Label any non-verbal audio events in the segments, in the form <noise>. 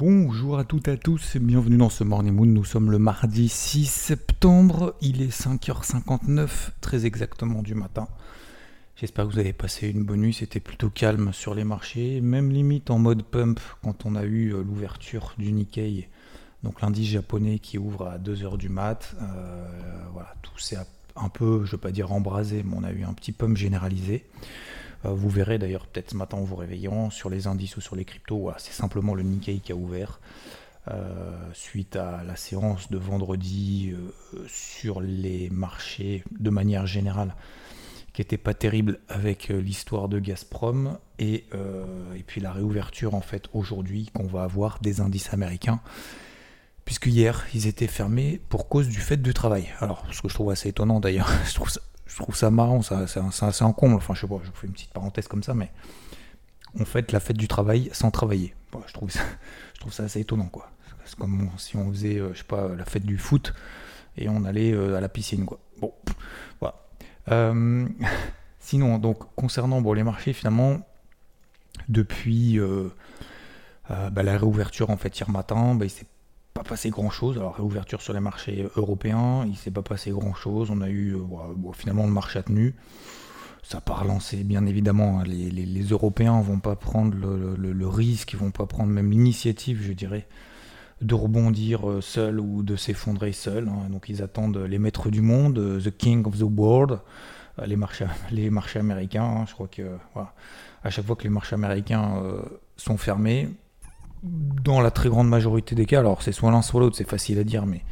Bonjour à toutes et à tous et bienvenue dans ce Morning Moon. Nous sommes le mardi 6 septembre. Il est 5h59, très exactement du matin. J'espère que vous avez passé une bonne nuit, c'était plutôt calme sur les marchés, même limite en mode pump quand on a eu euh, l'ouverture du Nikkei, donc l'indice japonais qui ouvre à 2h du mat. Euh, voilà, tout s'est un peu, je ne veux pas dire embrasé, mais on a eu un petit pump généralisé. Euh, vous verrez d'ailleurs peut-être ce matin en vous réveillant sur les indices ou sur les cryptos, c'est simplement le Nikkei qui a ouvert. suite à la séance de vendredi sur les marchés de manière générale, qui était pas terrible avec euh, l'histoire de Gazprom et, euh, et, puis la réouverture en fait aujourd'hui qu'on va avoir des indices américains puisque hier ils étaient fermés pour cause du fait du travail. Alors ce que je trouve assez étonnant d'ailleurs, <laughs> je trouve ça, je trouve ça marrant, ça, c'est assez encombre, enfin je sais pas, je fais une petite parenthèse comme ça, mais on fait la fête du travail sans travailler. je, trouve ça, <laughs> je trouve ça assez étonnant quoi. C'est comme si on faisait, euh, je sais pas, la fête du foot et on allait à la piscine quoi. Bon, voilà. Euh, <laughs> sinon, donc concernant les marchés, finalement, depuis euh, euh, bah, la réouverture en fait hier matin, bah, il s'est pas passé grand chose. Alors réouverture sur les marchés européens, il s'est pas passé grand chose. On a eu finalement le marché a tenu. Ça n'a pas relancé, bien évidemment. Hein. Les, les, les, Européens vont pas prendre le, risque, ils vont pas prendre même l'initiative, je dirais, de rebondir euh, seul ou de s'effondrer seul. Hein. Donc ils attendent les maîtres du monde, euh, the king of the world, euh, les marchés, <laughs> américains. Hein. Je crois que à chaque fois que les marchés américains sont fermés, dans la très grande majorité des cas, alors c'est soit l'un soit l'autre, c'est facile à dire, mais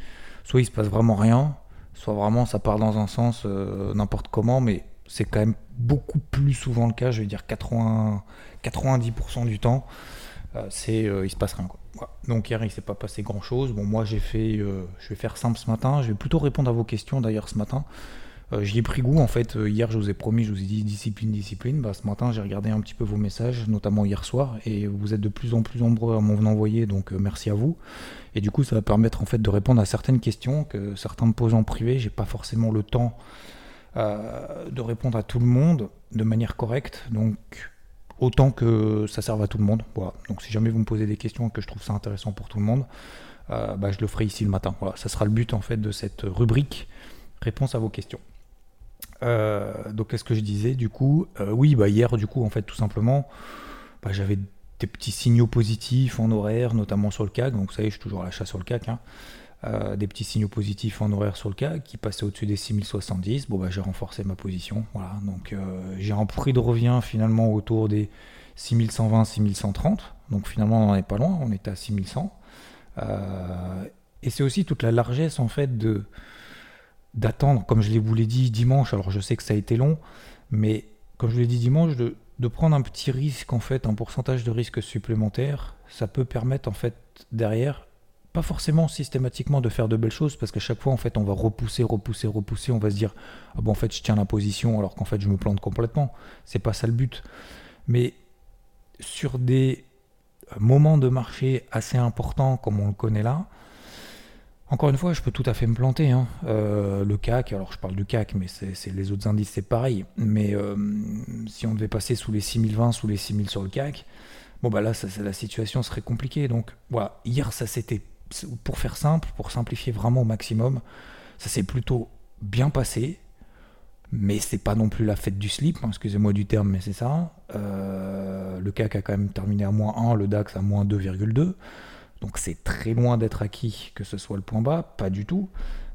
soit il se passe vraiment rien, soit vraiment ça part dans un sens n'importe comment, mais c'est quand même beaucoup plus souvent le cas, je vais dire 80, 90% du temps, c'est il se passe rien. Quoi. Donc hier, il s'est pas passé grand-chose. Bon, moi, j'ai fait, euh, je vais faire simple ce matin. Je vais plutôt répondre à vos questions d'ailleurs ce matin. Euh, j'y ai pris goût en fait. Euh, hier, je vous ai promis, je vous ai dit discipline, discipline. Bah, ce matin, j'ai regardé un petit peu vos messages, notamment hier soir, et vous êtes de plus en plus nombreux à m'en envoyer, donc merci à vous. Et du coup, ça va permettre en fait de répondre à certaines questions que certains me posent en privé. J'ai pas forcément le temps de répondre à tout le monde de manière correcte, donc autant que ça serve à tout le monde. Voilà. Donc si jamais vous me posez des questions et que je trouve ça intéressant pour tout le monde, euh, bah, je le ferai ici le matin. Voilà, ça sera le but en fait de cette rubrique réponse à vos questions. Euh, donc qu'est-ce que je disais du coup euh, Oui, bah hier du coup en fait tout simplement, bah, j'avais des petits signaux positifs en horaire, notamment sur le CAC. Donc vous savez, je suis toujours à l'achat sur le CAC. Hein. Euh, des petits signaux positifs en horaire sur le CAC qui passaient au-dessus des 6070. Bon, bah, j'ai renforcé ma position. Voilà. Donc, j'ai un prix de revient finalement autour des 6120, 6130. Donc, finalement, on n'en est pas loin. On est à 6100. Euh, et c'est aussi toute la largesse en fait de d'attendre, comme je vous l'ai dit dimanche. Alors, je sais que ça a été long, mais comme je l'ai dit dimanche, de, de prendre un petit risque en fait, un pourcentage de risque supplémentaire, ça peut permettre en fait derrière pas forcément systématiquement de faire de belles choses parce qu'à chaque fois en fait on va repousser, repousser, repousser, on va se dire ah bon en fait je tiens la position alors qu'en fait je me plante complètement. C'est pas ça le but. Mais sur des moments de marché assez importants comme on le connaît là, encore une fois, je peux tout à fait me planter. Hein. Euh, le CAC, alors je parle du CAC, mais c'est les autres indices, c'est pareil. Mais euh, si on devait passer sous les 6020, sous les 6000 sur le CAC, bon bah là, la situation serait compliquée. Donc voilà, hier ça s'était pour faire simple, pour simplifier vraiment au maximum, ça s'est plutôt bien passé. Mais c'est pas non plus la fête du slip, hein, excusez-moi du terme, mais c'est ça. Euh, le CAC a quand même terminé à moins 1, le DAX à moins 2,2. Donc c'est très loin d'être acquis que ce soit le point bas, pas du tout.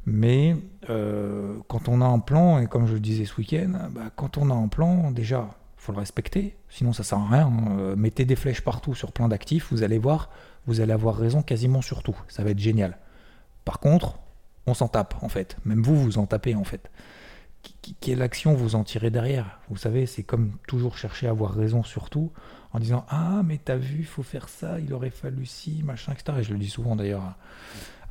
Mais euh, quand on a un plan, et comme je le disais ce week-end, bah, quand on a un plan, déjà, faut le respecter, sinon ça sert à rien. Hein. Euh, mettez des flèches partout sur plein d'actifs, vous allez voir, vous allez avoir raison quasiment sur tout. Ça va être génial. Par contre, on s'en tape en fait. Même vous, vous en tapez en fait. quelle action vous en tirez derrière? Vous savez, c'est comme toujours chercher à avoir raison sur tout, en disant Ah, mais t'as vu, il faut faire ça, il aurait fallu si, machin, etc. Et je le dis souvent d'ailleurs à,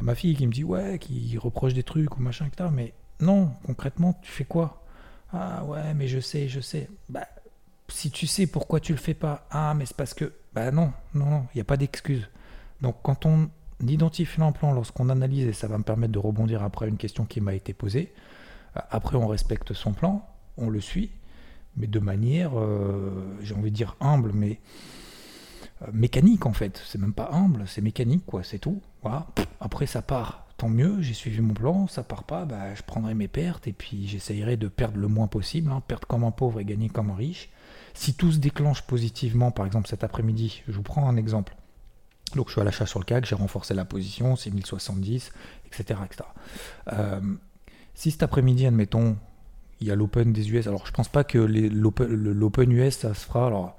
ma fille qui me dit Ouais, qui reproche des trucs ou machin, etc. Mais non, concrètement, tu fais quoi? Ah, ouais, mais je sais, je sais. Bah, si tu sais pourquoi tu le fais pas, ah, mais c'est parce que. Bah non, non, non, il n'y a pas d'excuse. Donc quand on identifie un plan, lorsqu'on analyse, et ça va me permettre de rebondir après une question qui m'a été posée, après, on respecte son plan, on le suit, mais de manière, euh, j'ai envie de dire humble, mais euh, mécanique en fait. C'est même pas humble, c'est mécanique, quoi, c'est tout. Voilà. Après, ça part, tant mieux, j'ai suivi mon plan, ça part pas, bah, je prendrai mes pertes et puis j'essayerai de perdre le moins possible, hein, perdre comme un pauvre et gagner comme un riche. Si tout se déclenche positivement, par exemple cet après-midi, je vous prends un exemple. Donc je suis à l'achat sur le CAC, j'ai renforcé la position, c'est 1070, etc. etc. Si cet après-midi, admettons, il y a l'Open des US, alors je pense pas que l'Open US, ça se fera,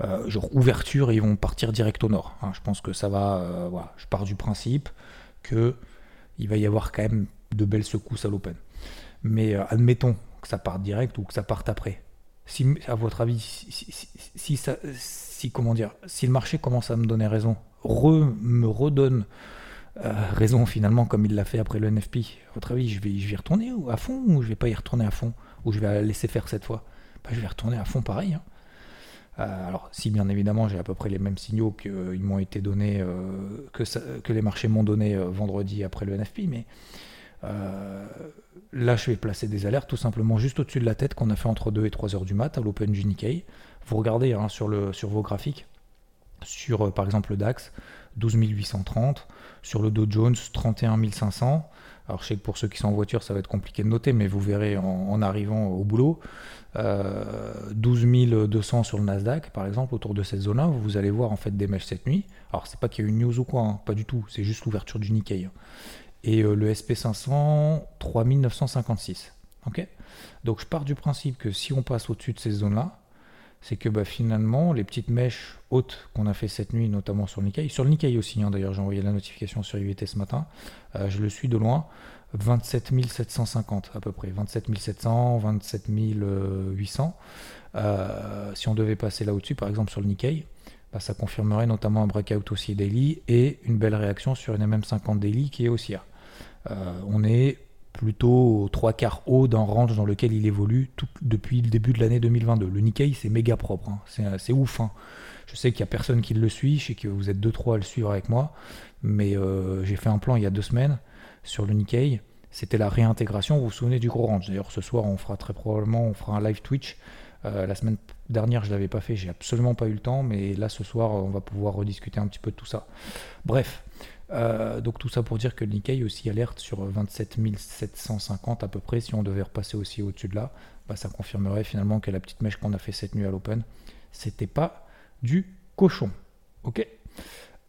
euh, genre ouverture, ils vont partir direct au nord. Hein. Je pense que ça va, euh, je pars du principe que il va y avoir quand même de belles secousses à l'Open. Mais euh, admettons que ça parte direct ou que ça parte après. Si, à votre avis, si, ça, si, comment dire, si le marché commence à me donner raison, me redonne euh, raison finalement comme il l'a fait après le NFP. Votre avis, je vais, y retourner à fond ou je vais pas y retourner à fond Ou je vais laisser faire cette fois? Bah, Je vais retourner à fond pareil. Hein. Euh, alors si bien évidemment j'ai à peu près les mêmes signaux euh, m'ont été donnés, que, les marchés m'ont donné vendredi après le NFP, mais là je vais placer des alertes tout simplement juste au-dessus de la tête qu'on a fait entre 2 et 3 heures du mat à l'Open Nikkei. Vous regardez hein, sur, le, sur vos graphiques, sur par exemple le DAX, 12 830. Sur le Dow Jones, 31 500. Alors je sais que pour ceux qui sont en voiture, ça va être compliqué de noter, mais vous verrez en, arrivant au boulot. 12 euh, 200 sur le Nasdaq, par exemple, autour de cette zone-là, vous allez voir en fait des mèches cette nuit. Alors c'est pas qu'il y a une news ou quoi, hein, pas du tout, c'est juste l'ouverture du Nikkei. Et euh, le SP500, 3956. Ok? Donc je pars du principe que si on passe au-dessus de ces zones-là, c'est que bah, finalement, les petites mèches hautes qu'on a fait cette nuit, notamment sur le Nikkei, sur le Nikkei aussi, hein, d'ailleurs, j'ai envoyé la notification sur IVT ce matin, euh, je le suis de loin, 27 750 à peu près, 27 700, 27 800. si on devait passer là au-dessus, par exemple sur le Nikkei, bah, ça confirmerait notamment un breakout aussi daily et une belle réaction sur une MM50 daily qui est haussière. Euh, on est plutôt trois quarts haut d'un range dans lequel il évolue depuis le début de l'année 2022. Le Nikkei, c'est méga propre, hein. c'est ouf. Hein. Je sais qu'il n'y a personne qui le suit, je sais que vous êtes 2-3 à le suivre avec moi, mais euh, j'ai fait un plan il y a deux semaines sur le Nikkei. C'était la réintégration, vous vous souvenez du gros range. D'ailleurs, ce soir, on fera très probablement on fera un live Twitch. Euh, la semaine dernière, je ne l'avais pas fait, j'ai absolument pas eu le temps, mais là, ce soir, on va pouvoir rediscuter un petit peu de tout ça. Bref, euh, donc tout ça pour dire que le Nikkei aussi alerte sur 27 750 à peu près. Si on devait repasser aussi au-dessus de là, bah, ça confirmerait finalement que la petite mèche qu'on a fait cette nuit à l'Open, c'était pas du cochon. Ok?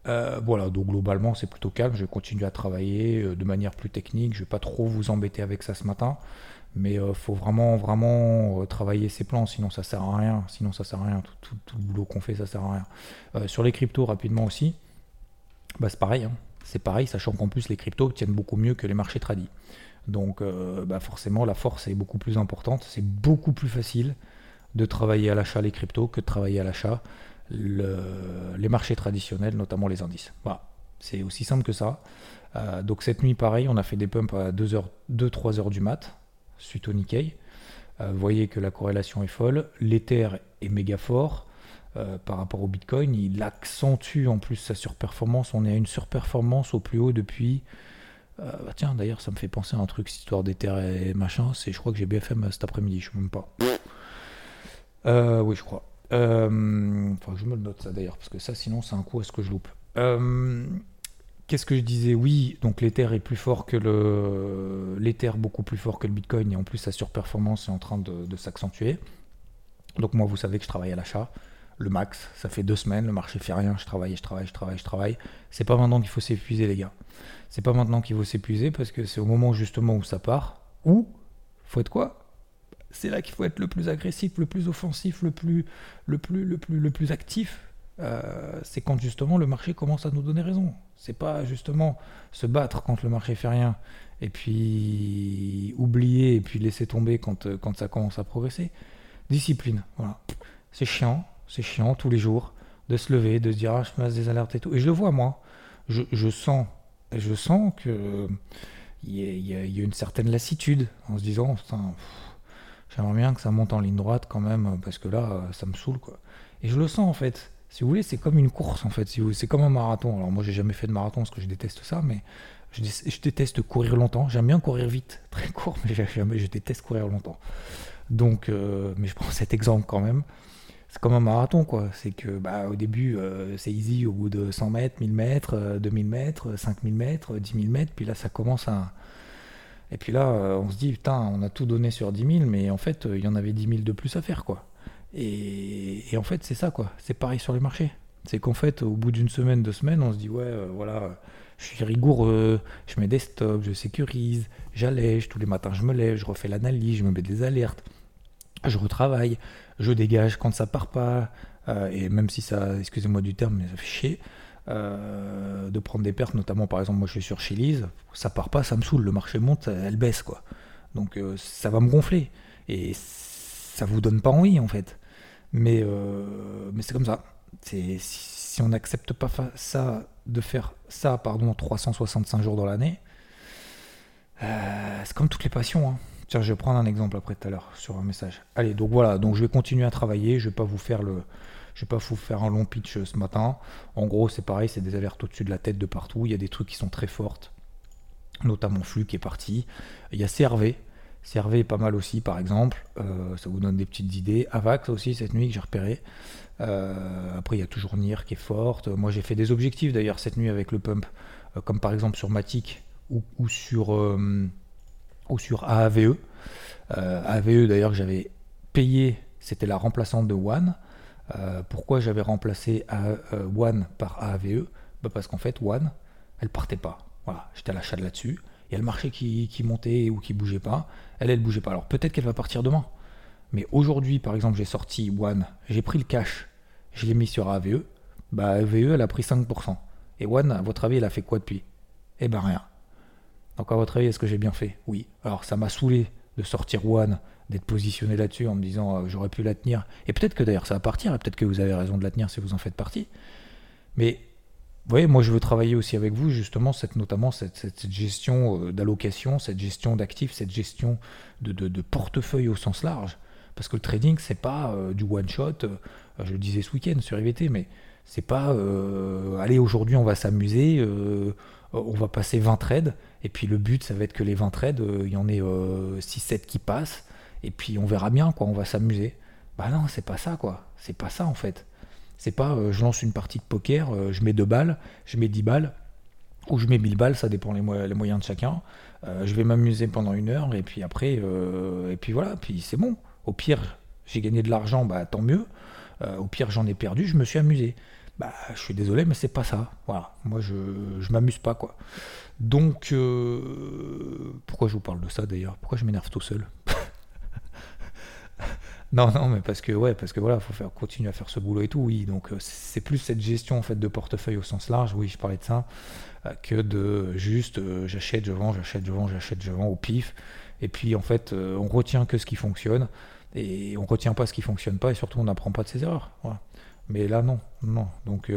Euh, voilà, donc globalement c'est plutôt calme. Je vais continuer à travailler euh, de manière plus technique. Je vais pas trop vous embêter avec ça ce matin, mais faut vraiment vraiment travailler ses plans, sinon ça sert à rien. Sinon ça sert à rien. Tout, le boulot qu'on fait, ça sert à rien. sur les cryptos rapidement aussi, bah, c'est pareil. Hein c'est pareil, sachant qu'en plus les cryptos tiennent beaucoup mieux que les marchés tradis. Donc euh, bah, forcément la force est beaucoup plus importante, c'est beaucoup plus facile de travailler à l'achat les cryptos que de travailler à l'achat les marchés traditionnels, notamment les indices. Voilà, c'est aussi simple que ça. Euh, donc cette nuit pareil, on a fait des pumps à 2-3 heures, du mat, suite au Nikkei. Euh, vous voyez que la corrélation est folle, l'Ether est méga fort, euh, par rapport au Bitcoin. Il accentue en plus sa surperformance. On est à une surperformance au plus haut depuis. Euh, bah tiens, d'ailleurs, ça me fait penser à un truc, cette histoire d'Ether et machin. C'est, je crois que j'ai BFM cet après-midi, je ne sais même pas. Euh, oui, je crois. enfin, je me le note ça d'ailleurs, parce que ça, sinon, c'est un coup, est-ce que je loupe Qu'est-ce que je disais? Oui, donc l'Ether est plus fort que le. L'Ether beaucoup plus fort que le Bitcoin, et en plus, sa surperformance est en train de s'accentuer. Donc, moi, vous savez que je travaille à l'achat le max. Ça fait deux semaines, le marché fait rien, je travaille, je travaille, je travaille, je travaille. C'est pas maintenant qu'il faut s'épuiser, les gars. C'est pas maintenant qu'il faut s'épuiser parce que c'est au moment justement où ça part. Ou, faut être quoi? C'est là qu'il faut être le plus agressif, le plus offensif, le plus, le plus, le plus, le plus actif. c'est quand justement le marché commence à nous donner raison. C'est pas justement se battre quand le marché fait rien et puis oublier et puis laisser tomber quand, quand ça commence à progresser. Discipline, voilà. C'est chiant, c'est chiant tous les jours de se lever, de se dire ah, je passe des alertes et tout. Et je le vois moi. Je, sens, je sens que il y, a, une certaine lassitude en se disant j'aimerais bien que ça monte en ligne droite quand même parce que là ça me saoule quoi. Et je le sens en fait. Si vous voulez, c'est comme une course en fait. Si c'est comme un marathon. Alors moi j'ai jamais fait de marathon parce que je déteste ça, mais je, déteste courir longtemps. J'aime bien courir vite, <laughs> très court, mais jamais, je déteste courir longtemps. Donc, euh, mais je prends cet exemple quand même c'est comme un marathon, quoi. C'est que bah, au début, euh, c'est easy au bout de 100 mètres, 1000 mètres, 2000 euh, mètres, 5000 mètres, 10 000 mètres, puis là, ça commence à. Et puis là, euh, on se dit, putain, on a tout donné sur 10 000, mais en fait, il y en avait 10 000 de plus à faire, quoi. Et, en fait, c'est ça, quoi. C'est pareil sur les marchés. C'est qu'en fait, au bout d'une semaine, deux semaines, on se dit, ouais, voilà, je suis rigoureux, je mets des stops, je sécurise, j'allège, tous les matins, je me lève, je refais l'analyse, je me mets des alertes je retravaille, je dégage quand ça part pas, euh, et même si ça, excusez-moi du terme, mais ça fait chier, euh, de prendre des pertes, notamment par exemple moi je suis sur Chili's, ça part pas, ça me saoule, le marché monte, elle baisse quoi. Donc euh, ça va me gonfler, et ça vous donne pas envie en fait. Mais, mais c'est comme ça. C'est, si on n'accepte pas ça, de faire ça, pardon, 365 jours dans l'année, c'est comme toutes les passions. Hein. Tiens, je vais prendre un exemple après tout à l'heure sur un message. Allez, donc voilà, donc je vais continuer à travailler. Je vais pas vous faire le, je vais pas vous faire un long pitch euh, ce matin. En gros, c'est pareil, c'est des alertes au-dessus de la tête de partout. Il y a des trucs qui sont très fortes, notamment Flux qui est parti. Il y a CRV. CRV est pas mal aussi, par exemple. Euh, ça vous donne des petites idées. Avax aussi, cette nuit que j'ai repéré. Euh, après, il y a toujours NIR qui est forte. Moi, j'ai fait des objectifs d'ailleurs cette nuit avec le pump, comme par exemple sur Matic ou, ou sur ou sur AAVE. Euh, AAVE d'ailleurs que j'avais payé, c'était la remplaçante de One. Euh, pourquoi j'avais remplacé euh, One par AAVE bah Parce qu'en fait One, elle partait pas. Voilà, j'étais à l'achat de là-dessus. Il y a le marché qui, montait ou qui bougeait pas. Elle, elle bougeait pas. Alors peut-être qu'elle va partir demain. Mais aujourd'hui, par exemple, j'ai sorti One, j'ai pris le cash, je l'ai mis sur AVE. Bah, AVE, elle a pris 5%. Et One, à votre avis, elle a fait quoi depuis? Eh ben rien. Donc à votre avis, est-ce que j'ai bien fait? Oui. Alors ça m'a saoulé de sortir One, d'être positionné là-dessus en me disant euh, j'aurais pu la tenir. Et peut-être que d'ailleurs ça va partir, et peut-être que vous avez raison de la tenir si vous en faites partie. Mais vous voyez, moi je veux travailler aussi avec vous justement cette, notamment cette, gestion euh, d'allocation, cette gestion d'actifs, cette gestion de, portefeuille au sens large. Parce que le trading, c'est pas euh, du one shot, je le disais ce week-end sur IVT, mais c'est pas allez aujourd'hui on va s'amuser, on va passer 20 trades et puis le but, ça va être que les 20 trades, euh, il y en ait 6-7 euh, qui passent. Et puis on verra bien, quoi, on va s'amuser. Bah non, c'est pas ça, quoi. C'est pas ça, en fait. C'est pas euh, je lance une partie de poker, je mets 2 balles, je mets 10 balles, ou je mets 1000 balles, ça dépend les, moyens de chacun. je vais m'amuser pendant une heure, et puis après, et puis voilà, puis c'est bon. Au pire, j'ai gagné de l'argent, bah tant mieux. au pire, j'en ai perdu, je me suis amusé. Bah, je suis désolé, mais c'est pas ça. Voilà, moi je, je m'amuse pas, quoi. Donc, euh, pourquoi je vous parle de ça d'ailleurs? Pourquoi je m'énerve tout seul? <laughs> Non, non, mais parce que ouais, parce que voilà, faut faire continuer à faire ce boulot et tout. Oui, donc euh, c'est plus cette gestion en fait de portefeuille au sens large. Oui, je parlais de ça euh, que de juste j'achète, je vends, j'achète, je vends, j'achète, je vends au pif. Et puis en fait, on retient que ce qui fonctionne et on retient pas ce qui fonctionne pas et surtout on n'apprend pas de ses erreurs. Mais là, non, non. Donc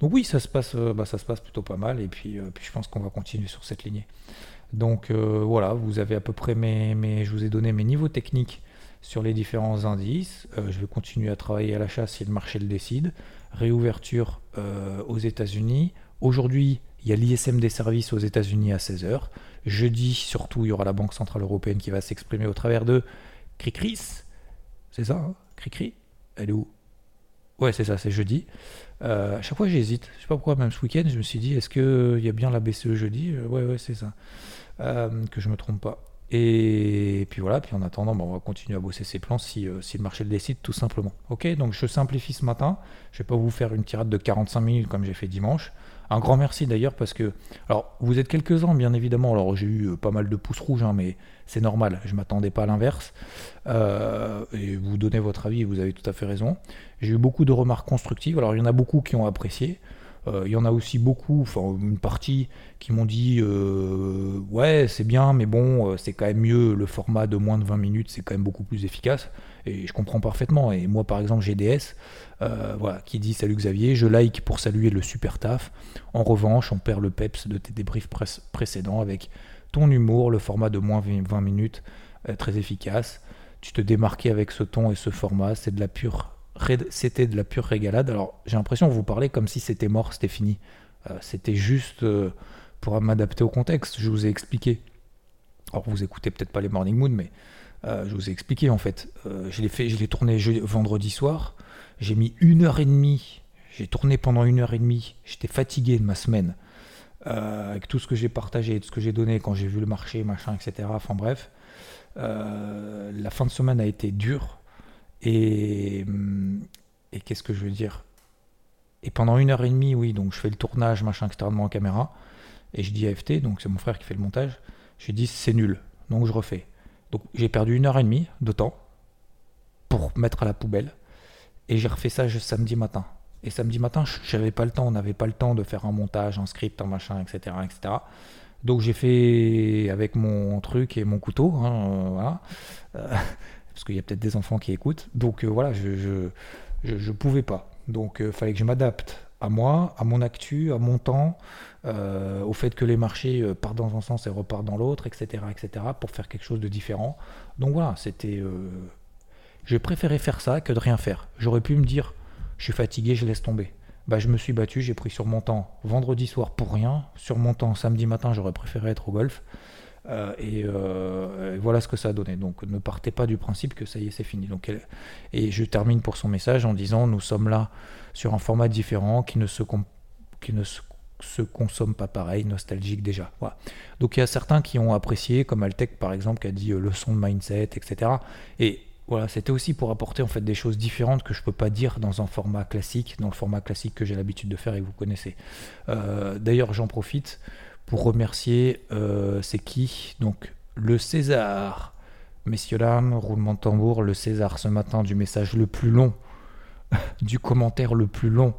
donc oui, ça se passe, euh, bah, ça se passe plutôt pas mal et puis, euh, puis je pense qu'on va continuer sur cette lignée. Donc euh, voilà, vous avez à peu près mes, je vous ai donné mes niveaux techniques sur les différents indices. je vais continuer à travailler à l'achat si le marché le décide. Réouverture aux États-Unis. Aujourd'hui, il y a l'ISM des services aux États-Unis à 16h. Jeudi, surtout, il y aura la Banque Centrale Européenne qui va s'exprimer au travers de Cricris. C'est ça, hein? Cricri Elle est où? Ouais, c'est ça, c'est jeudi. Euh, à chaque fois, j'hésite. Je sais pas pourquoi, même ce week-end, je me suis dit, est-ce qu'il y a bien la BCE jeudi? Euh, Ouais, ouais, c'est ça. Euh, que je me trompe pas. Et puis voilà, puis en attendant, bah, on va continuer à bosser ces plans si, euh, si le marché le décide, tout simplement. Ok, donc je simplifie ce matin. Je vais pas vous faire une tirade de 45 minutes comme j'ai fait dimanche. Un grand merci d'ailleurs parce que, alors vous êtes quelques-uns bien évidemment, alors j'ai eu euh, pas mal de pouces rouges, hein, mais c'est normal, je m'attendais pas à l'inverse. Euh, et vous donnez votre avis, vous avez tout à fait raison. J'ai eu beaucoup de remarques constructives, alors il y en a beaucoup qui ont apprécié. Euh, il y en a aussi beaucoup, enfin une partie, qui m'ont dit ouais c'est bien, mais bon c'est quand même mieux le format de moins de 20 minutes, c'est quand même beaucoup plus efficace. Et je comprends parfaitement. Et moi par exemple GDS, euh, voilà, qui dit Salut Xavier, je like pour saluer le super taf. En revanche, on perd le peps de tes débriefs précédents avec ton humour, le format de moins 20 minutes, euh, très efficace. Tu te démarquais avec ce ton et ce format, c'est de la pure c'était de la pure régalade. Alors j'ai l'impression que vous parlez comme si c'était mort, c'était fini. Euh, c'était juste pour m'adapter au contexte. Je vous ai expliqué. Alors vous écoutez peut-être pas les Morning Moon, mais je vous ai expliqué en fait. je l'ai fait, je l'ai tourné vendredi soir. J'ai mis une heure et demie. J'ai tourné pendant une heure et demie. J'étais fatigué de ma semaine. Euh, avec tout ce que j'ai partagé, tout ce que j'ai donné quand j'ai vu le marché, machin, etc. Enfin bref. Euh, la fin de semaine a été dure. Et, hum, et qu'est-ce que je veux dire? Et pendant une heure et demie, oui, donc je fais le tournage, machin, etc. de en caméra. Et je dis à FT, donc c'est mon frère qui fait le montage. Je dis c'est nul. Donc je refais. Donc j'ai perdu une heure et demie de temps pour mettre à la poubelle. Et j'ai refait ça samedi matin. Et samedi matin, j'avais pas le temps, on n'avait pas le temps de faire un montage, un script, un machin, etc. etc. Donc j'ai fait avec mon truc et mon couteau, hein, euh. Euh, <laughs> parce qu'il y a peut-être des enfants qui écoutent. Donc euh, voilà, je je, je, pouvais pas. Donc il fallait que je m'adapte à moi, à mon actu, à mon temps, au fait que les marchés partent dans un sens et repartent dans l'autre, etc., etc., pour faire quelque chose de différent. Donc voilà, c'était j'ai préféré faire ça que de rien faire. J'aurais pu me dire, je suis fatigué, je laisse tomber. Bah, je me suis battu, j'ai pris sur mon temps vendredi soir pour rien. Sur mon temps samedi matin, j'aurais préféré être au golf. Euh, euh, et, voilà ce que ça a donné. Donc ne partez pas du principe que ça y est, c'est fini. Donc, et je termine pour son message en disant nous sommes là sur un format différent qui ne se, qui ne se, consomme pas pareil, nostalgique déjà. Voilà. Donc il y a certains qui ont apprécié, comme Altec par exemple, qui a dit euh, leçon de mindset, etc. Et voilà, c'était aussi pour apporter en fait des choses différentes que je peux pas dire dans un format classique, dans le format classique que j'ai l'habitude de faire et que vous connaissez. Euh, d'ailleurs, j'en profite pour remercier, euh, c'est qui? Donc le César, messieurs dames, roulement de tambour, le César ce matin du message le plus long, <laughs> du commentaire le plus long.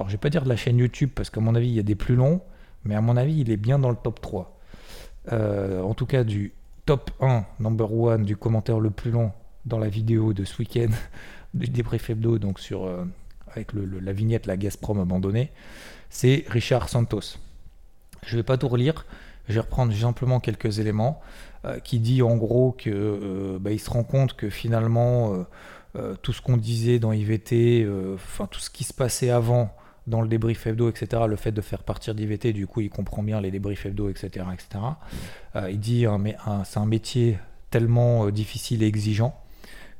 Alors je vais pas dire de la chaîne YouTube parce qu'à mon avis il y a des plus longs, mais à mon avis il est bien dans le top 3. Euh, en tout cas du top 1, number 1 du commentaire le plus long dans la vidéo de ce week-end <laughs> du débrief hebdo, donc sur, euh, avec la vignette La Gazprom abandonnée, c'est Richard Santos. Je ne vais pas tout relire, je vais reprendre simplement quelques éléments euh, qui dit en gros que bah, se rend compte que finalement tout ce qu'on disait dans IVT, enfin tout ce qui se passait avant dans le débrief hebdo, etc., le fait de faire partir d'IVT, du coup il comprend bien les débriefs hebdo, etc. etc. il dit mais c'est un métier tellement difficile et exigeant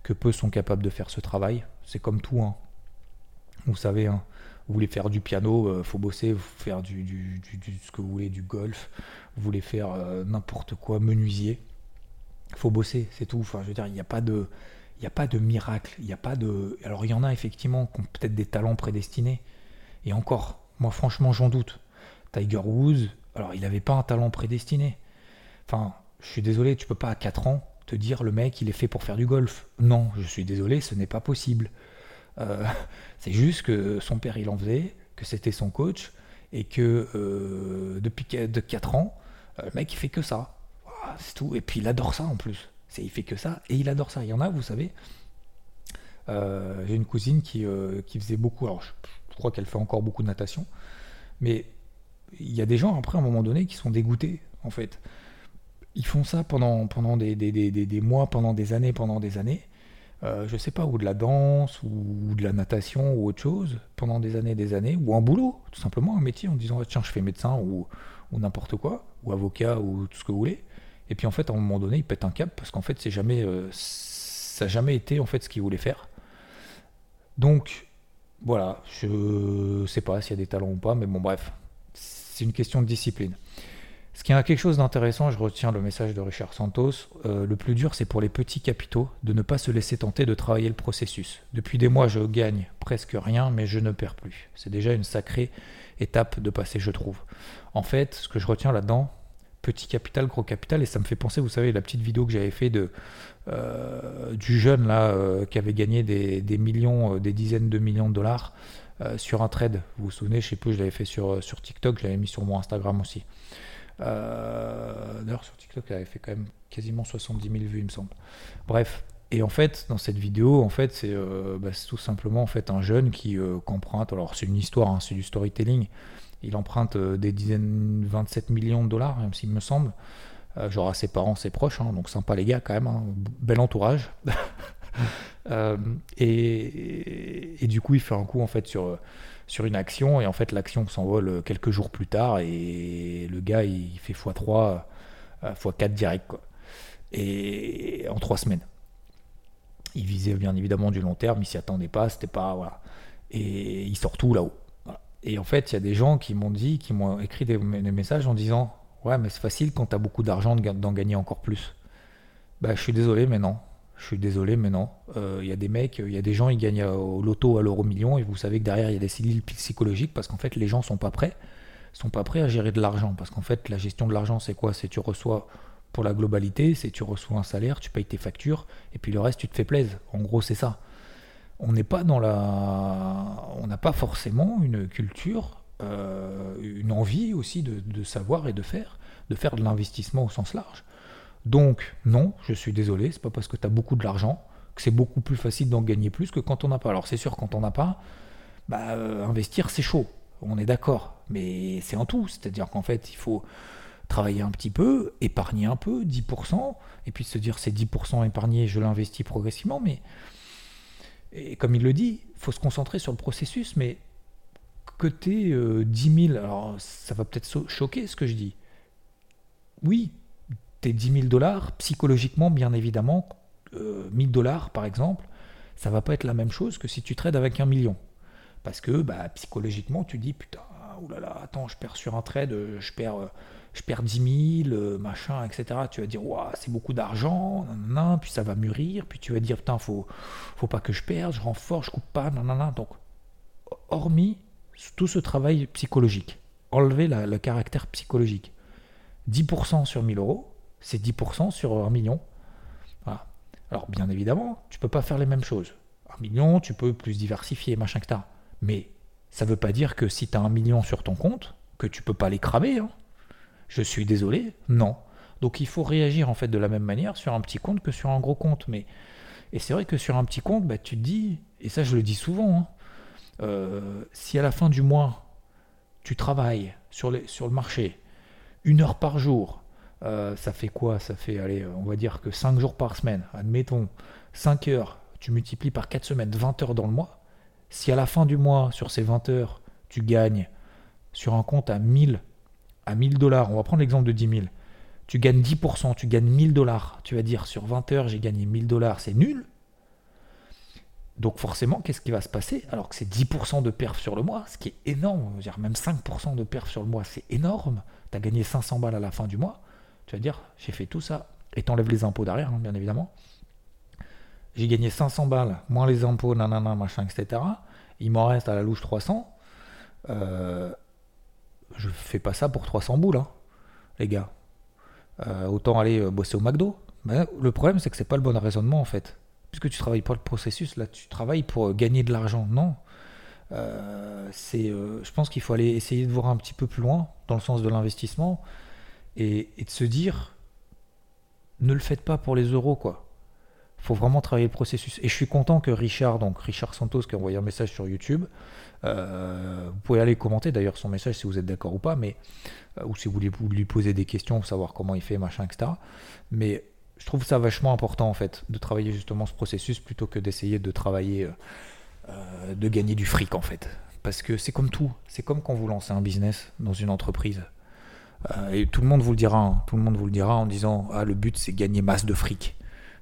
que peu sont capables de faire ce travail. C'est comme tout. Hein. Vous savez, hein, vous voulez faire du piano, euh, faut bosser, vous faire du, du, ce que vous voulez, du golf, vous voulez faire euh, n'importe quoi, menuisier. Faut bosser, c'est tout. Enfin, je veux dire, il n'y a pas de. Il n'y a pas de miracle, il n'y a pas de... Alors il y en a effectivement qui ont peut-être des talents prédestinés. Et encore, moi franchement j'en doute. Tiger Woods, alors il n'avait pas un talent prédestiné. Enfin, je suis désolé, tu peux pas à 4 ans dire le mec il est fait pour faire du golf. Non, je suis désolé, ce n'est pas possible. Euh, <laughs> c'est juste que son père il en faisait, que c'était son coach, et que euh, depuis de 4 ans, euh, le mec il fait que ça. c'est tout. Et puis il adore ça en plus. C'est, il fait que ça et il adore ça. Il y en a, vous savez. j'ai une cousine qui, qui faisait beaucoup, alors je crois qu'elle fait encore beaucoup de natation, mais il y a des gens après à un moment donné qui sont dégoûtés en fait ils font ça pendant, pendant des, des, mois, pendant des années, pendant des années. Euh, je sais pas, ou de la danse, ou de la natation, ou autre chose, pendant des années, des années, ou un boulot, tout simplement, un métier, en disant ah, tiens, je fais médecin, ou, ou n'importe quoi, ou avocat, ou tout ce que vous voulez. Et puis en fait, à un moment donné, ils pètent un cap parce qu'en fait, c'est jamais, euh, ça n'a jamais été en fait ce qu'ils voulaient faire. Donc voilà, je sais pas s'il y a des talents ou pas, mais bon, bref, c'est une question de discipline. Ce qui a quelque chose d'intéressant, je retiens le message de Richard Santos, euh, le plus dur c'est pour les petits capitaux de ne pas se laisser tenter de travailler le processus. Depuis des mois je gagne presque rien mais je ne perds plus. C'est déjà une sacrée étape de passer je trouve. En fait ce que je retiens là-dedans, petit capital, gros capital, et ça me fait penser, vous savez, la petite vidéo que j'avais fait de, euh, du jeune là euh, qui avait gagné des, millions, des dizaines de millions de dollars sur un trade. Vous vous souvenez, je sais plus, je l'avais fait sur, sur TikTok, je l'avais mis sur mon Instagram aussi. Euh, d'ailleurs, sur TikTok, elle avait fait quand même quasiment 70 000 vues, il me semble. Bref. Et en fait, dans cette vidéo, en fait, c'est euh, bah, tout simplement en fait un jeune qui euh, emprunte. Alors, c'est une histoire, hein, c'est du storytelling. Il emprunte des dizaines, 27 millions de dollars, même s'il me semble. genre à ses parents, ses proches, hein, donc sympa les gars quand même, hein, bel entourage. <laughs> et, et, du coup, il fait un coup en fait sur une action et en fait l'action s'envole quelques jours plus tard et le gars il fait x3 x4 direct quoi. Et en trois semaines. Il visait bien évidemment du long terme, il s'y attendait pas, c'était pas. Et il sort tout là-haut. Et en fait, il y a des gens qui m'ont dit, qui m'ont écrit des, messages en disant Ouais, mais c'est facile quand tu as beaucoup d'argent d'en gagner encore plus. Bah, je suis désolé, mais non. Je suis désolé, mais non. Il euh, y a des mecs, il y a des gens, ils gagnent au loto à l'euro million et vous savez que derrière il y a des cellules psychologiques parce qu'en fait les gens sont pas prêts, sont pas prêts à gérer de l'argent parce qu'en fait la gestion de l'argent c'est quoi? C'est tu reçois pour la globalité, c'est tu reçois un salaire, tu payes tes factures et puis le reste tu te fais plaisir. En gros c'est ça. On n'est pas dans la, on n'a pas forcément une culture, euh, une envie aussi de, savoir et de faire, de faire de l'investissement au sens large. Donc, non, je suis désolé, c'est pas parce que tu as beaucoup de l'argent que c'est beaucoup plus facile d'en gagner plus que quand on n'a pas. Alors, c'est sûr, quand on n'a pas, bah, euh, investir, c'est chaud, on est d'accord, mais c'est en tout, c'est-à-dire qu'en fait, il faut travailler un petit peu, épargner un peu, 10%, et puis se dire c'est 10% épargné, je l'investis progressivement, mais et comme il le dit, il faut se concentrer sur le processus, mais que tu es 10 000, alors ça va peut-être choquer ce que je dis. Oui, tes 10 000 dollars, psychologiquement, bien évidemment, 1000 euh, dollars par exemple, ça va pas être la même chose que si tu trades avec un million. Parce que bah, psychologiquement, tu dis putain, oulala, attends, je perds sur un trade, je perds, je perds 10 000, machin, etc. Tu vas dire, c'est beaucoup d'argent, puis ça va mûrir, puis tu vas dire, putain, faut, faut pas que je perde, je renforce, je coupe pas, nanana. Donc, hormis tout ce travail psychologique, enlever le caractère psychologique, 10% sur 1000 euros, c'est 10% sur un million. Alors bien évidemment, tu peux pas faire les mêmes choses. Un million, tu peux plus diversifier, machin t'as. Mais ça veut pas dire que si tu as un million sur ton compte, que tu peux pas les cramer. Hein. Je suis désolé, non. Donc il faut réagir en fait de la même manière sur un petit compte que sur un gros compte. Mais et c'est vrai que sur un petit compte, bah, tu te dis, et ça je le dis souvent, hein, euh, si à la fin du mois tu travailles sur, le marché une heure par jour euh, ça fait quoi? Ça fait, allez, on va dire que 5 jours par semaine. Admettons, 5 heures, tu multiplies par 4 semaines, 20 heures dans le mois. Si à la fin du mois, sur ces 20 heures, tu gagnes sur un compte à 1000, à 1000 dollars, on va prendre l'exemple de 10 000, tu gagnes 10%, tu gagnes 1000 dollars, tu vas dire sur 20 heures, j'ai gagné 1000 dollars, c'est nul. Donc forcément, qu'est-ce qui va se passer Alors que c'est 10% de perf sur le mois, ce qui est énorme, même 5% de perf sur le mois, c'est énorme. Tu as gagné 500 balles à la fin du mois. Tu vas dire, j'ai fait tout ça, et t'enlèves les impôts derrière, hein, bien évidemment. J'ai gagné 500 balles, moins les impôts, nanana, machin, etc. Il m'en reste à la louche 300. Euh, je fais pas ça pour 300 boules, hein, les gars. Euh, autant aller euh, bosser au McDo. Le problème, c'est que c'est pas le bon raisonnement, en fait. Puisque tu travailles pas le processus, là, tu travailles pour gagner de l'argent. Non. c'est, je pense qu'il faut aller essayer de voir un petit peu plus loin dans le sens de l'investissement et, de se dire ne le faites pas pour les euros quoi. Faut vraiment travailler le processus. Et je suis content que Richard, donc Richard Santos, qui a envoyé un message sur YouTube, euh, vous pouvez aller commenter d'ailleurs son message si vous êtes d'accord ou pas, mais euh, ou si vous voulez lui poser des questions, savoir comment il fait, machin, etc. Mais je trouve ça vachement important en fait de travailler justement ce processus plutôt que d'essayer de travailler, euh, de gagner du fric en fait. Parce que c'est comme tout, c'est comme quand vous lancez un business dans une entreprise. Et tout le monde vous le dira, hein. tout le monde vous le dira en disant ah le but c'est gagner masse de fric.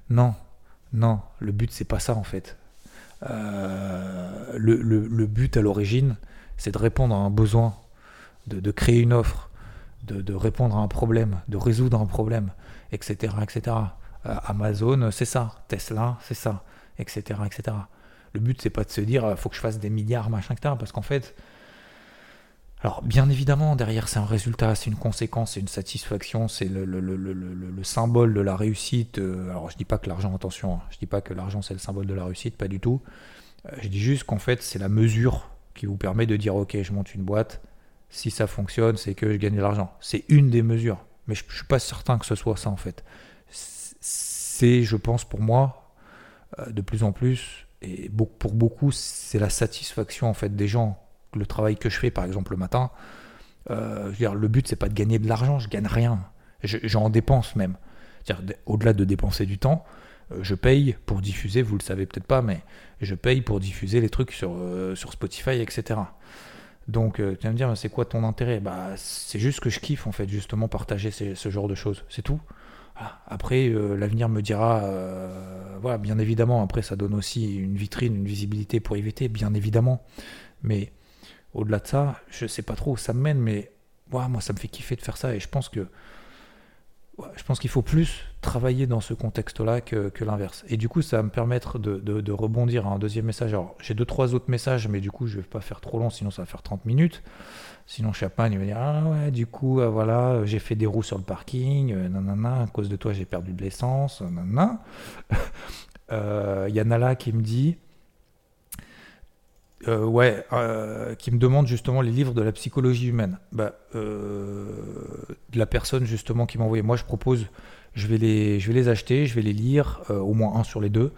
Non, non, le but c'est pas ça en fait. Euh, le, but à l'origine c'est de répondre à un besoin, de, créer une offre, de, répondre à un problème, de résoudre un problème, etc. etc. Euh, Amazon, c'est ça. Tesla, c'est ça, etc. etc. Le but, c'est pas de se dire, il faut que je fasse des milliards, machin, etc. Parce qu'en fait, alors bien évidemment, derrière, c'est un résultat, c'est une conséquence, c'est une satisfaction, c'est le, le, symbole de la réussite. Euh, alors je dis pas que l'argent, attention, hein, je dis pas que l'argent c'est le symbole de la réussite, pas du tout. Euh, je dis juste qu'en fait, c'est la mesure qui vous permet de dire, ok, je monte une boîte, si ça fonctionne, c'est que je gagne de l'argent. C'est une des mesures, mais je, ne suis pas certain que ce soit ça en fait. C'est, je pense, pour moi, euh, de plus en plus, et pour beaucoup, c'est la satisfaction en fait des gens. Le travail que je fais, par exemple, le matin, euh, le but c'est pas de gagner de l'argent, je gagne rien. J'en dépense même. Au-delà de dépenser du temps, euh, je paye pour diffuser, vous le savez peut-être pas, mais je paye pour diffuser les trucs sur, sur Spotify, etc. Donc tu vas me dire, c'est quoi ton intérêt? Bah, C'est juste que je kiffe en fait, justement, partager ce genre de choses. C'est tout. Après, euh, l'avenir me dira, euh, voilà, bien évidemment, après ça donne aussi une vitrine, une visibilité pour éviter, bien évidemment. Mais au-delà de ça, je sais pas trop où ça me mène, mais moi ça me fait kiffer de faire ça et je pense que je pense qu'il faut plus travailler dans ce contexte-là que, l'inverse. Et du coup, ça va me permettre de, rebondir à un deuxième message. Alors, j'ai deux, trois autres messages, mais du coup, je ne vais pas faire trop long, sinon ça va faire 30 minutes. Sinon, Chapagne il va dire Ah ouais, du coup, euh, voilà, j'ai fait des roues sur le parking, euh, nanana, à cause de toi, j'ai perdu de l'essence, nanana. <laughs> Il euh, y a Nala qui me dit euh, ouais, euh, qui me demande justement les livres de la psychologie humaine. Bah, euh, de la personne justement qui m'a envoyé. Moi, je propose, je vais les, je vais les acheter, je vais les lire, au moins un sur les deux.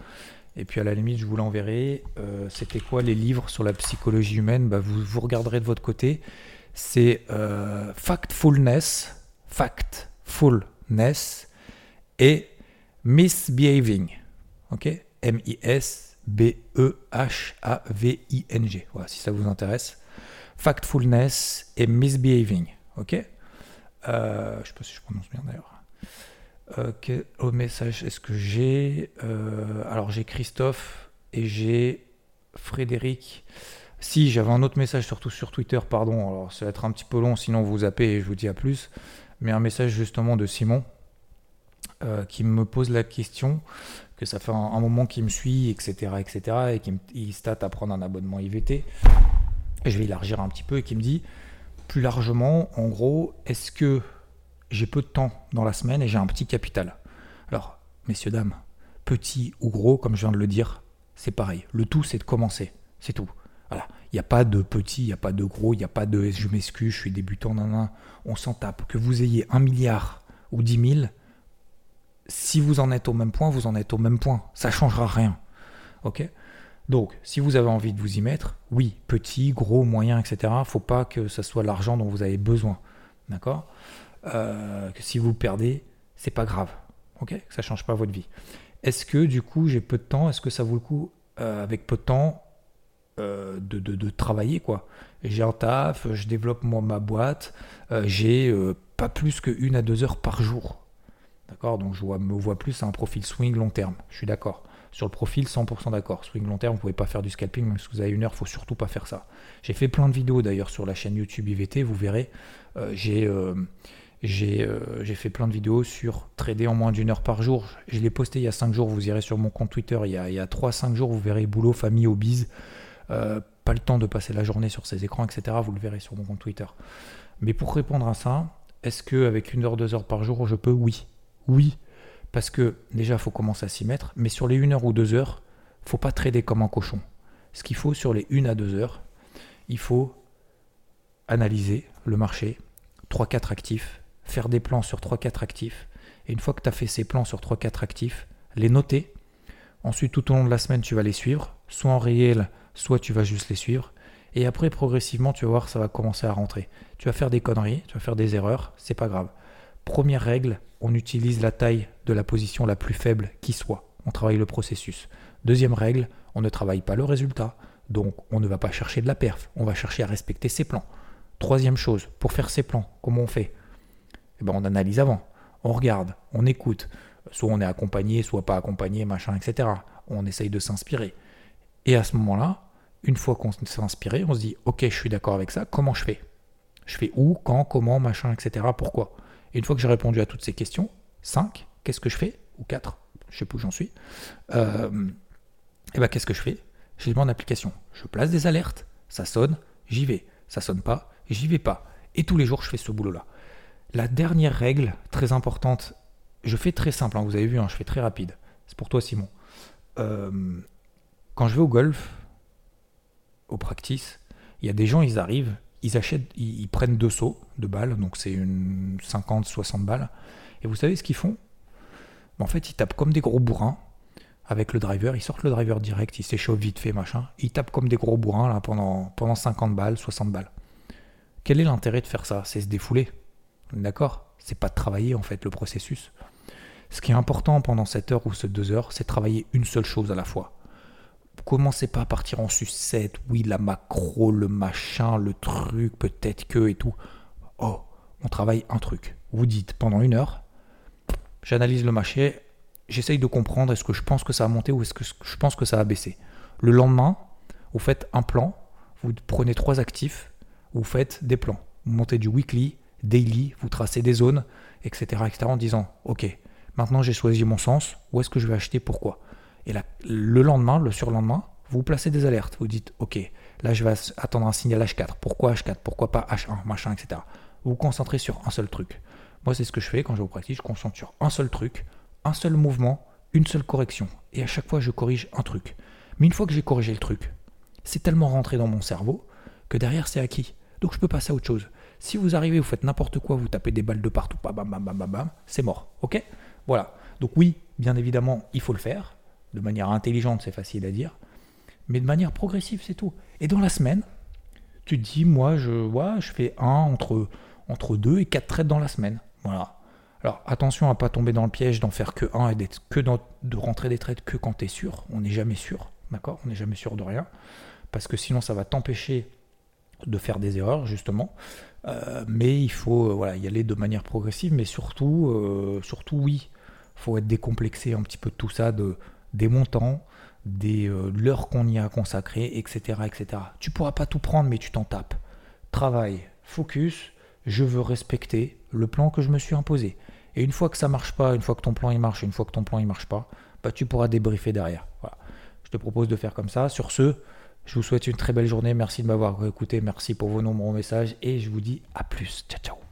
Et puis à la limite, je vous l'enverrai. C'était quoi les livres sur la psychologie humaine? Bah, vous, vous regarderez de votre côté. C'est Factfulness, Factfulness et Misbehaving. Ok? M-I-S B-E-H-A-V-I-N-G. Voilà, si ça vous intéresse. Factfulness et Misbehaving. Ok? Euh, Je ne sais pas si je prononce bien d'ailleurs. quel autre message est-ce que j'ai euh, Alors j'ai Christophe et j'ai Frédéric. Si, j'avais un autre message, surtout sur Twitter, pardon. Alors ça va être un petit peu long, sinon vous zappez et je vous dis à plus. Mais un message justement de Simon euh, qui me pose la question que ça fait un, moment qu'il me suit, etc., etc., et qu'il stat à prendre un abonnement IVT. Je vais élargir un petit peu et qui me dit plus largement, en gros, est-ce que j'ai peu de temps dans la semaine et j'ai un petit capital? Alors, messieurs, dames, petit ou gros, comme je viens de le dire, c'est pareil. Le tout, c'est de commencer. C'est tout. Voilà. Il n'y a pas de petit, il n'y a pas de gros, il n'y a pas de je m'excuse, je suis débutant, nan, On s'en tape. Que vous ayez un milliard ou dix mille, si vous en êtes au même point, vous en êtes au même point. Ça ne changera rien. Ok? Donc, si vous avez envie de vous y mettre, oui, petit, gros, moyen, etc. Faut pas que ce soit l'argent dont vous avez besoin. D'accord? Euh, Que si vous perdez, c'est pas grave. Ok? Ça change pas votre vie. Est-ce que du coup, j'ai peu de temps? Est-ce que ça vaut le coup, euh, avec peu de temps, euh, de, de, travailler quoi? J'ai un taf, je développe ma boîte, j'ai pas plus que une à deux heures par jour D'accord Donc je me vois plus à un profil swing long terme. Je suis d'accord. Sur le profil, 100% d'accord. Swing long terme, vous pouvez pas faire du scalping, même si vous avez une heure, il faut surtout pas faire ça. J'ai fait plein de vidéos d'ailleurs sur la chaîne YouTube IVT, vous verrez. Euh, euh, euh, j'ai fait plein de vidéos sur trader en moins d'une heure par jour. Je l'ai posté il y a 5 jours, vous irez sur mon compte Twitter. Il y a, il y a 3-5 jours, vous verrez boulot, famille, hobbies. pas le temps de passer la journée sur ces écrans, etc. Vous le verrez sur mon compte Twitter. Mais pour répondre à ça, est-ce qu'avec une heure, deux heures par jour, je peux? Oui. Oui, parce que déjà, il faut commencer à s'y mettre, mais sur les 1 heure ou 2 heures, faut pas trader comme un cochon. Ce qu'il faut sur les 1 à 2 heures, il faut analyser le marché, 3-4 actifs, faire des plans sur 3-4 actifs, et une fois que tu as fait ces plans sur 3-4 actifs, les noter. Ensuite, tout au long de la semaine, tu vas les suivre, soit en réel, soit tu vas juste les suivre. Et après, progressivement, tu vas voir, ça va commencer à rentrer. Tu vas faire des conneries, tu vas faire des erreurs, c'est pas grave. Première règle, on utilise la taille de la position la plus faible qui soit. On travaille le processus. Deuxième règle, on ne travaille pas le résultat. Donc on ne va pas chercher de la perf, on va chercher à respecter ses plans. Troisième chose, pour faire ses plans, comment on fait? Eh ben, On analyse avant, on regarde, on écoute. Soit on est accompagné, soit pas accompagné, machin, etc. On essaye de s'inspirer. Et à ce moment-là, une fois qu'on s'est inspiré, on se dit, ok, je suis d'accord avec ça, comment je fais? Je fais où, quand, comment, machin, etc. Pourquoi? Et une fois que j'ai répondu à toutes ces questions, 5, qu'est-ce que je fais Ou 4, je sais plus où j'en suis. Euh, et ben qu'est-ce que je fais Je en application. Je place des alertes, ça sonne, j'y vais. Ça sonne pas, j'y vais pas. Et tous les jours, je fais ce boulot-là. La dernière règle, très importante, je fais très simple, hein, vous avez vu, hein, je fais très rapide. C'est pour toi, Simon. Euh, quand je vais au golf, au practice, il y a des gens, ils arrivent, ils achètent, ils, prennent deux sauts de balles, donc c'est une 50, 60 balles. Et vous savez ce qu'ils font? En fait, ils tapent comme des gros bourrins avec le driver, ils sortent le driver direct, ils s'échauffent vite fait, machin. Ils tapent comme des gros bourrins là pendant, pendant 50 balles, 60 balles. Quel est l'intérêt de faire ça? C'est se défouler. D'accord? C'est pas de travailler en fait le processus. Ce qui est important pendant cette heure ou ces deux heures, c'est travailler une seule chose à la fois. Commencez pas à partir en sucette, oui, la macro, le machin, le truc, peut-être que et tout. Oh, on travaille un truc. Vous dites pendant une heure, j'analyse le marché, j'essaye de comprendre est-ce que je pense que ça a monté ou est-ce que je pense que ça a baissé. Le lendemain, vous faites un plan, vous prenez trois actifs, vous faites des plans. Vous montez du weekly, daily, vous tracez des zones, etc. etc. en disant, ok, maintenant j'ai choisi mon sens, où est-ce que je vais acheter, pourquoi? Et le lendemain, le surlendemain, vous placez des alertes. Vous dites, ok, là je vais attendre un signal H4. Pourquoi H4 Pourquoi pas H1 Machin, etc. Vous vous concentrez sur un seul truc. Moi, c'est ce que je fais quand je vais au practice. Je concentre sur un seul truc, un seul mouvement, une seule correction. Et à chaque fois, je corrige un truc. Mais une fois que j'ai corrigé le truc, c'est tellement rentré dans mon cerveau que derrière, c'est acquis. Donc je peux passer à autre chose. Si vous arrivez, vous faites n'importe quoi, vous tapez des balles de partout, bam, bam, bam, bam, bam, c'est mort. Ok? Voilà. Donc oui, bien évidemment, il faut le faire. De manière intelligente, c'est facile à dire. Mais de manière progressive, c'est tout. Et dans la semaine, tu te dis, moi, je, je fais un entre, entre deux et quatre trades dans la semaine. Voilà. Alors attention à pas tomber dans le piège d'en faire que un et d'être que de rentrer des trades que quand tu es sûr. On n'est jamais sûr. D'accord? On n'est jamais sûr de rien. Parce que sinon, ça va t'empêcher de faire des erreurs, justement. Euh, mais il faut euh, y aller de manière progressive, mais surtout, euh, surtout oui, faut être décomplexé un petit peu de tout ça, de, des montants, des l'heure qu'on y a consacré, etc., etc. Tu pourras pas tout prendre, mais tu t'en tapes. Travail, focus, je veux respecter le plan que je me suis imposé. Et une fois que ça marche pas, une fois que ton plan il marche, une fois que ton plan il marche pas, bah tu pourras débriefer derrière. Voilà. Je te propose de faire comme ça. Sur ce, je vous souhaite une très belle journée. Merci de m'avoir écouté. Merci pour vos nombreux messages. Et je vous dis à plus. Ciao, ciao.